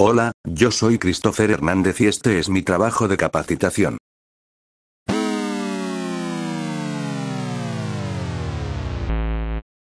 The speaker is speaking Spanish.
Hola, yo soy Christopher Hernández y este es mi trabajo de capacitación.